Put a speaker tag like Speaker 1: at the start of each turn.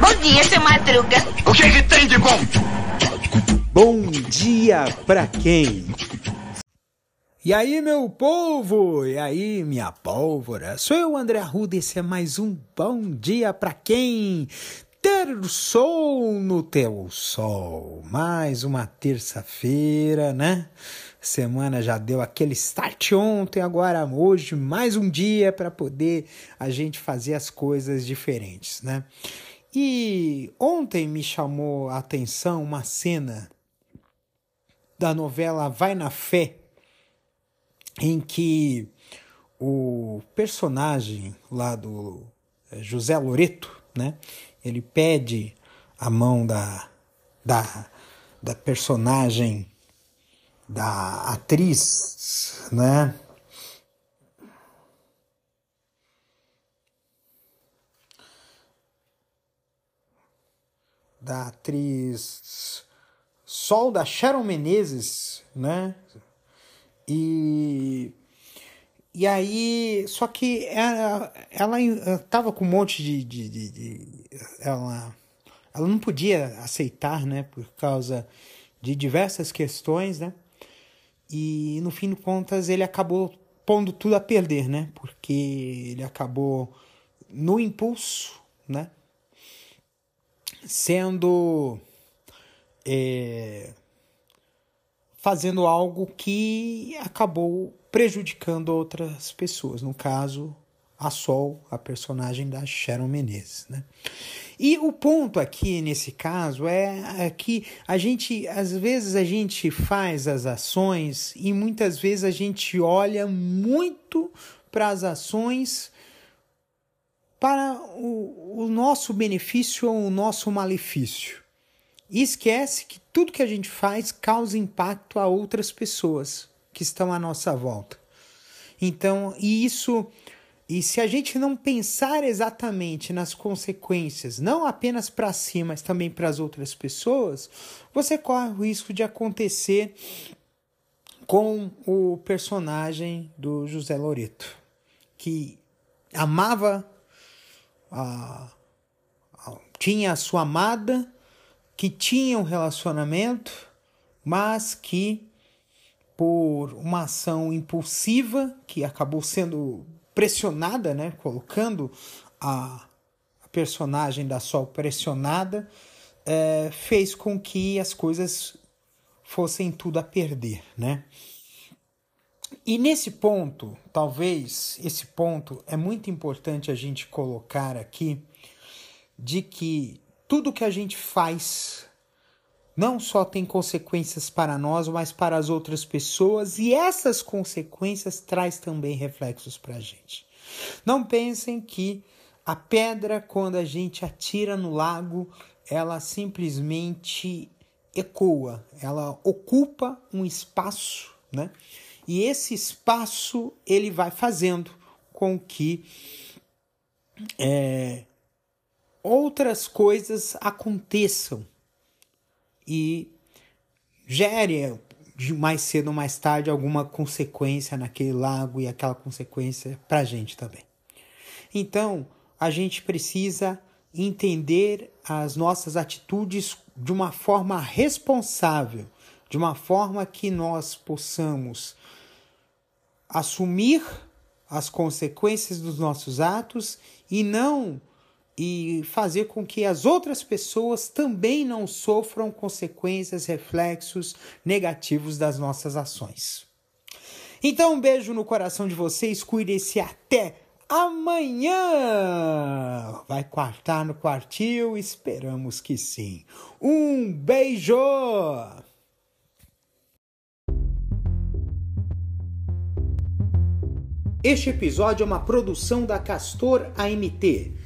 Speaker 1: Bom dia, seu Madruga.
Speaker 2: O que, que tem de bom?
Speaker 3: Bom dia pra quem? E aí, meu povo? E aí, minha pólvora? Sou eu, André Arruda, e esse é mais um Bom Dia Pra Quem? Ter sol no teu sol. Mais uma terça-feira, né? Semana já deu aquele start ontem, agora hoje, mais um dia para poder a gente fazer as coisas diferentes, né? E ontem me chamou a atenção uma cena da novela Vai na Fé, em que o personagem lá do eh, José Loreto, né? Ele pede a mão da, da, da personagem, da atriz, né? Da atriz Sol da Sharon Menezes, né? E e aí, só que ela, ela tava com um monte de, de, de, de, ela, ela não podia aceitar, né, por causa de diversas questões, né, e no fim de contas ele acabou pondo tudo a perder, né, porque ele acabou no impulso, né, sendo é, fazendo algo que acabou prejudicando outras pessoas. No caso, a Sol, a personagem da Sharon Menezes, né? E o ponto aqui nesse caso é, é que a gente, às vezes a gente faz as ações e muitas vezes a gente olha muito para as ações para o, o nosso benefício ou o nosso malefício. E esquece que tudo que a gente faz causa impacto a outras pessoas que estão à nossa volta. Então, e isso, e se a gente não pensar exatamente nas consequências, não apenas para si, mas também para as outras pessoas, você corre o risco de acontecer com o personagem do José Loreto, que amava a, tinha a sua amada que tinha um relacionamento, mas que por uma ação impulsiva que acabou sendo pressionada, né, colocando a, personagem da Sol pressionada, é, fez com que as coisas fossem tudo a perder, né? E nesse ponto, talvez esse ponto é muito importante a gente colocar aqui de que tudo que a gente faz não só tem consequências para nós, mas para as outras pessoas, e essas consequências traz também reflexos para a gente. Não pensem que a pedra, quando a gente atira no lago, ela simplesmente ecoa, ela ocupa um espaço, né? E esse espaço ele vai fazendo com que é, outras coisas aconteçam e gere mais cedo ou mais tarde alguma consequência naquele lago e aquela consequência para a gente também. Então, a gente precisa entender as nossas atitudes de uma forma responsável, de uma forma que nós possamos assumir as consequências dos nossos atos e não e fazer com que as outras pessoas também não sofram consequências, reflexos negativos das nossas ações. Então, um beijo no coração de vocês, cuidem-se até amanhã! Vai quartar no quartil? Esperamos que sim. Um beijo! Este episódio é uma produção da Castor AMT